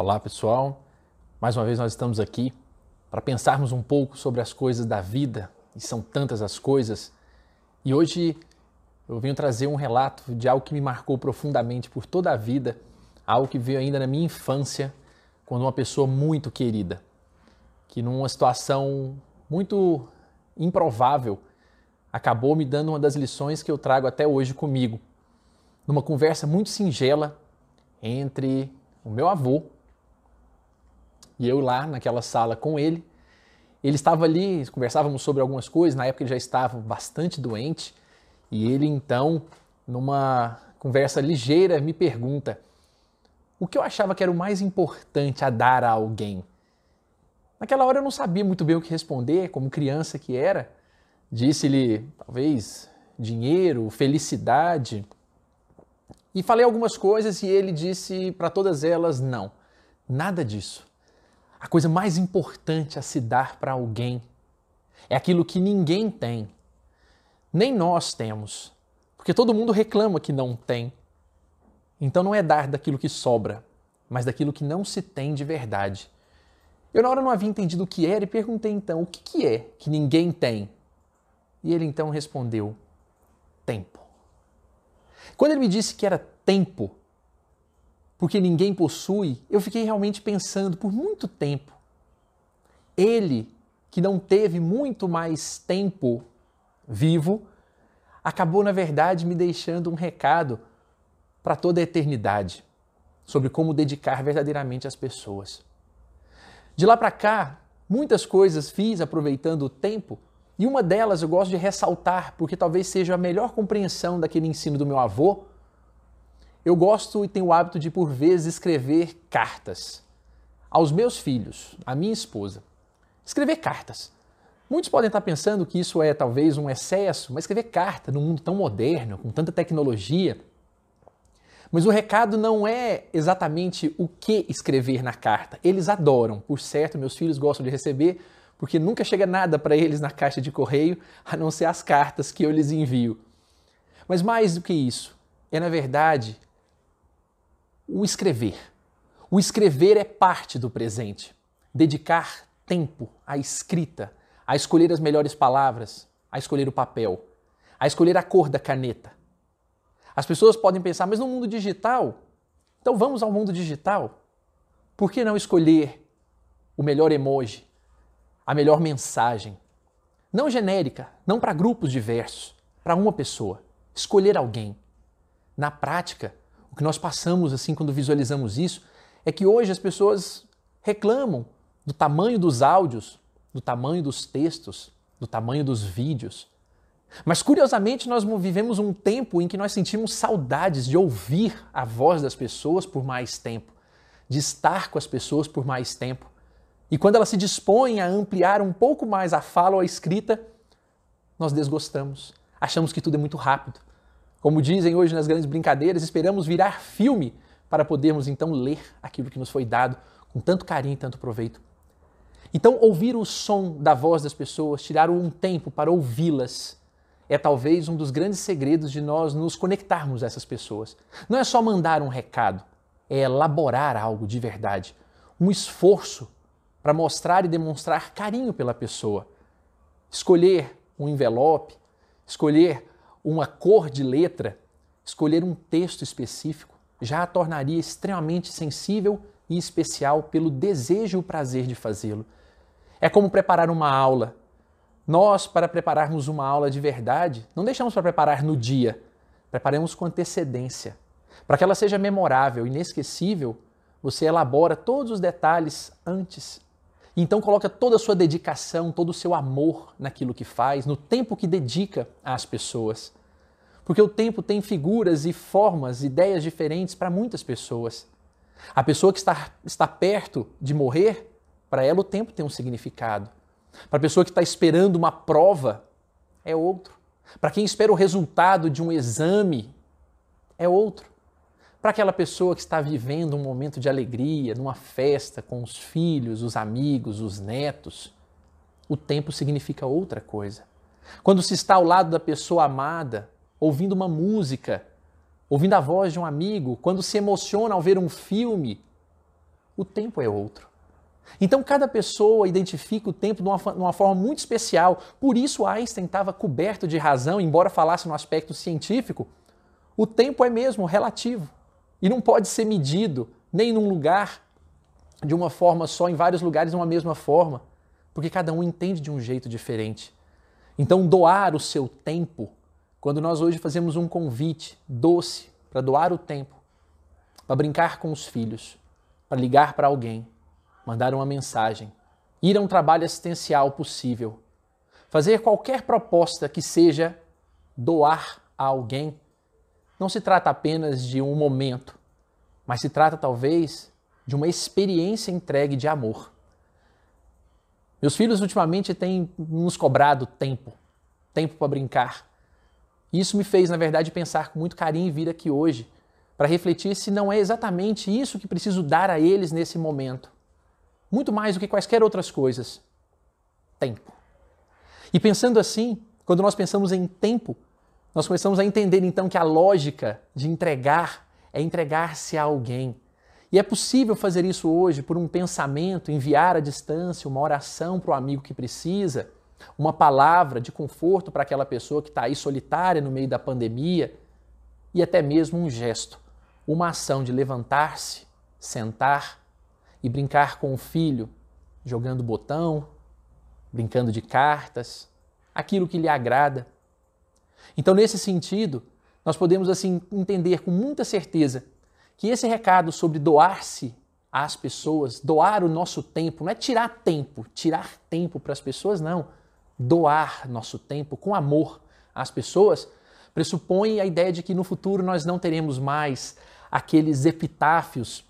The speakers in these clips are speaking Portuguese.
Olá, pessoal. Mais uma vez nós estamos aqui para pensarmos um pouco sobre as coisas da vida, e são tantas as coisas. E hoje eu venho trazer um relato de algo que me marcou profundamente por toda a vida, algo que veio ainda na minha infância, quando uma pessoa muito querida, que numa situação muito improvável, acabou me dando uma das lições que eu trago até hoje comigo. Numa conversa muito singela entre o meu avô e eu lá naquela sala com ele. Ele estava ali, conversávamos sobre algumas coisas, na época ele já estava bastante doente, e ele então, numa conversa ligeira, me pergunta o que eu achava que era o mais importante a dar a alguém. Naquela hora eu não sabia muito bem o que responder, como criança que era. Disse-lhe, talvez, dinheiro, felicidade. E falei algumas coisas e ele disse para todas elas: não, nada disso. A coisa mais importante a se dar para alguém é aquilo que ninguém tem, nem nós temos, porque todo mundo reclama que não tem. Então não é dar daquilo que sobra, mas daquilo que não se tem de verdade. Eu na hora não havia entendido o que era e perguntei então, o que, que é que ninguém tem? E ele então respondeu, tempo. Quando ele me disse que era tempo, porque ninguém possui, eu fiquei realmente pensando por muito tempo. Ele, que não teve muito mais tempo vivo, acabou, na verdade, me deixando um recado para toda a eternidade sobre como dedicar verdadeiramente às pessoas. De lá para cá, muitas coisas fiz aproveitando o tempo, e uma delas eu gosto de ressaltar, porque talvez seja a melhor compreensão daquele ensino do meu avô, eu gosto e tenho o hábito de, por vezes, escrever cartas aos meus filhos, à minha esposa. Escrever cartas. Muitos podem estar pensando que isso é talvez um excesso, mas escrever carta num mundo tão moderno, com tanta tecnologia. Mas o recado não é exatamente o que escrever na carta. Eles adoram, por certo, meus filhos gostam de receber, porque nunca chega nada para eles na caixa de correio, a não ser as cartas que eu lhes envio. Mas mais do que isso, é na verdade o escrever. O escrever é parte do presente. Dedicar tempo à escrita, a escolher as melhores palavras, a escolher o papel, a escolher a cor da caneta. As pessoas podem pensar, mas no mundo digital, então vamos ao mundo digital. Por que não escolher o melhor emoji, a melhor mensagem? Não genérica, não para grupos diversos, para uma pessoa. Escolher alguém. Na prática, que nós passamos assim quando visualizamos isso é que hoje as pessoas reclamam do tamanho dos áudios, do tamanho dos textos, do tamanho dos vídeos. Mas curiosamente nós vivemos um tempo em que nós sentimos saudades de ouvir a voz das pessoas por mais tempo, de estar com as pessoas por mais tempo. E quando elas se dispõem a ampliar um pouco mais a fala ou a escrita, nós desgostamos. Achamos que tudo é muito rápido. Como dizem hoje nas grandes brincadeiras, esperamos virar filme para podermos então ler aquilo que nos foi dado com tanto carinho e tanto proveito. Então, ouvir o som da voz das pessoas, tirar um tempo para ouvi-las, é talvez um dos grandes segredos de nós nos conectarmos a essas pessoas. Não é só mandar um recado, é elaborar algo de verdade, um esforço para mostrar e demonstrar carinho pela pessoa. Escolher um envelope, escolher uma cor de letra, escolher um texto específico, já a tornaria extremamente sensível e especial pelo desejo e o prazer de fazê-lo. É como preparar uma aula. Nós, para prepararmos uma aula de verdade, não deixamos para preparar no dia, preparamos com antecedência. Para que ela seja memorável, inesquecível, você elabora todos os detalhes antes. Então coloca toda a sua dedicação, todo o seu amor naquilo que faz, no tempo que dedica às pessoas. Porque o tempo tem figuras e formas, ideias diferentes para muitas pessoas. A pessoa que está, está perto de morrer, para ela o tempo tem um significado. Para a pessoa que está esperando uma prova, é outro. Para quem espera o resultado de um exame, é outro. Para aquela pessoa que está vivendo um momento de alegria, numa festa com os filhos, os amigos, os netos, o tempo significa outra coisa. Quando se está ao lado da pessoa amada, ouvindo uma música, ouvindo a voz de um amigo, quando se emociona ao ver um filme, o tempo é outro. Então, cada pessoa identifica o tempo de uma, de uma forma muito especial. Por isso, Einstein estava coberto de razão, embora falasse no aspecto científico. O tempo é mesmo relativo e não pode ser medido nem num lugar de uma forma só, em vários lugares de uma mesma forma, porque cada um entende de um jeito diferente. Então, doar o seu tempo, quando nós hoje fazemos um convite doce para doar o tempo, para brincar com os filhos, para ligar para alguém, mandar uma mensagem, ir a um trabalho assistencial possível, fazer qualquer proposta que seja doar a alguém, não se trata apenas de um momento, mas se trata talvez de uma experiência entregue de amor. Meus filhos ultimamente têm nos cobrado tempo, tempo para brincar. Isso me fez, na verdade, pensar com muito carinho em vir aqui hoje para refletir se não é exatamente isso que preciso dar a eles nesse momento muito mais do que quaisquer outras coisas: tempo. E pensando assim, quando nós pensamos em tempo, nós começamos a entender então que a lógica de entregar é entregar-se a alguém. E é possível fazer isso hoje por um pensamento, enviar à distância uma oração para o amigo que precisa, uma palavra de conforto para aquela pessoa que está aí solitária no meio da pandemia, e até mesmo um gesto, uma ação de levantar-se, sentar e brincar com o filho, jogando botão, brincando de cartas, aquilo que lhe agrada. Então, nesse sentido, nós podemos assim entender com muita certeza que esse recado sobre doar-se às pessoas, doar o nosso tempo, não é tirar tempo, tirar tempo para as pessoas, não. Doar nosso tempo com amor às pessoas pressupõe a ideia de que no futuro nós não teremos mais aqueles epitáfios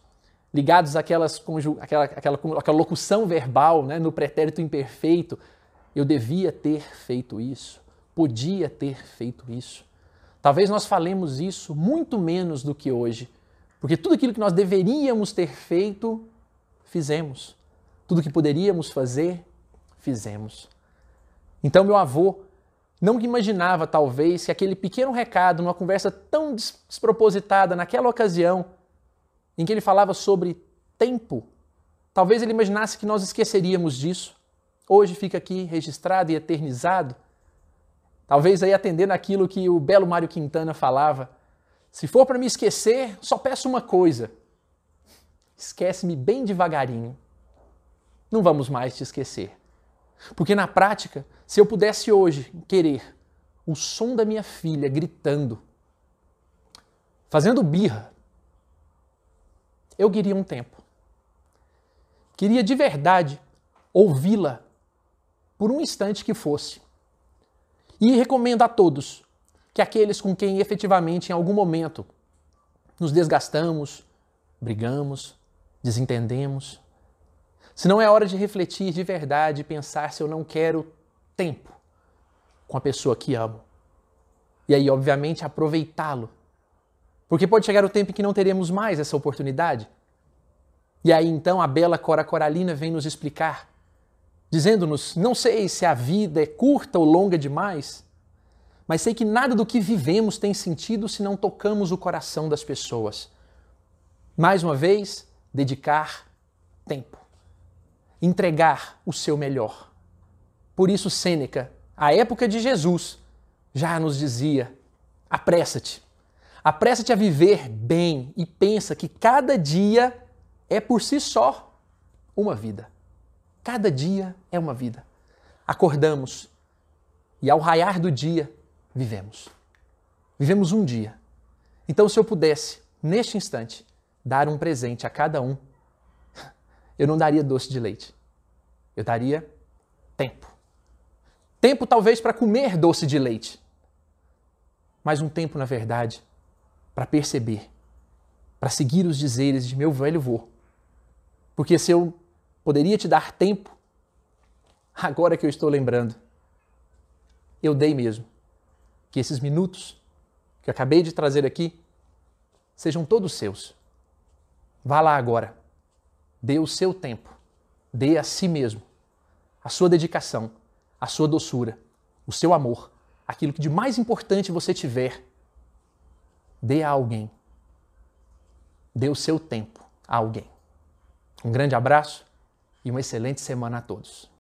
ligados àquelas, àquela, àquela, àquela locução verbal né, no pretérito imperfeito. Eu devia ter feito isso, podia ter feito isso. Talvez nós falemos isso muito menos do que hoje, porque tudo aquilo que nós deveríamos ter feito, fizemos. Tudo que poderíamos fazer, fizemos. Então, meu avô não imaginava, talvez, que aquele pequeno recado, numa conversa tão despropositada naquela ocasião, em que ele falava sobre tempo. Talvez ele imaginasse que nós esqueceríamos disso. Hoje fica aqui registrado e eternizado. Talvez aí atendendo aquilo que o belo Mário Quintana falava. Se for para me esquecer, só peço uma coisa. Esquece-me bem devagarinho. Não vamos mais te esquecer. Porque na prática, se eu pudesse hoje querer o som da minha filha gritando, fazendo birra, eu queria um tempo. Queria de verdade ouvi-la por um instante que fosse. E recomendo a todos que aqueles com quem efetivamente em algum momento nos desgastamos, brigamos, desentendemos, se não é hora de refletir de verdade e pensar se eu não quero tempo com a pessoa que amo. E aí, obviamente, aproveitá-lo porque pode chegar o tempo em que não teremos mais essa oportunidade. E aí então a bela Cora Coralina vem nos explicar, dizendo-nos: não sei se a vida é curta ou longa demais, mas sei que nada do que vivemos tem sentido se não tocamos o coração das pessoas. Mais uma vez, dedicar tempo, entregar o seu melhor. Por isso, Sêneca, à época de Jesus, já nos dizia: apressa-te Apressa-te a viver bem e pensa que cada dia é por si só uma vida. Cada dia é uma vida. Acordamos e ao raiar do dia vivemos. Vivemos um dia. Então, se eu pudesse, neste instante, dar um presente a cada um, eu não daria doce de leite. Eu daria tempo. Tempo, talvez, para comer doce de leite. Mas um tempo, na verdade, para perceber, para seguir os dizeres de meu velho vô. Porque se eu poderia te dar tempo, agora que eu estou lembrando, eu dei mesmo. Que esses minutos que eu acabei de trazer aqui sejam todos seus. Vá lá agora. Dê o seu tempo. Dê a si mesmo. A sua dedicação, a sua doçura, o seu amor, aquilo que de mais importante você tiver Dê a alguém. Dê o seu tempo a alguém. Um grande abraço e uma excelente semana a todos.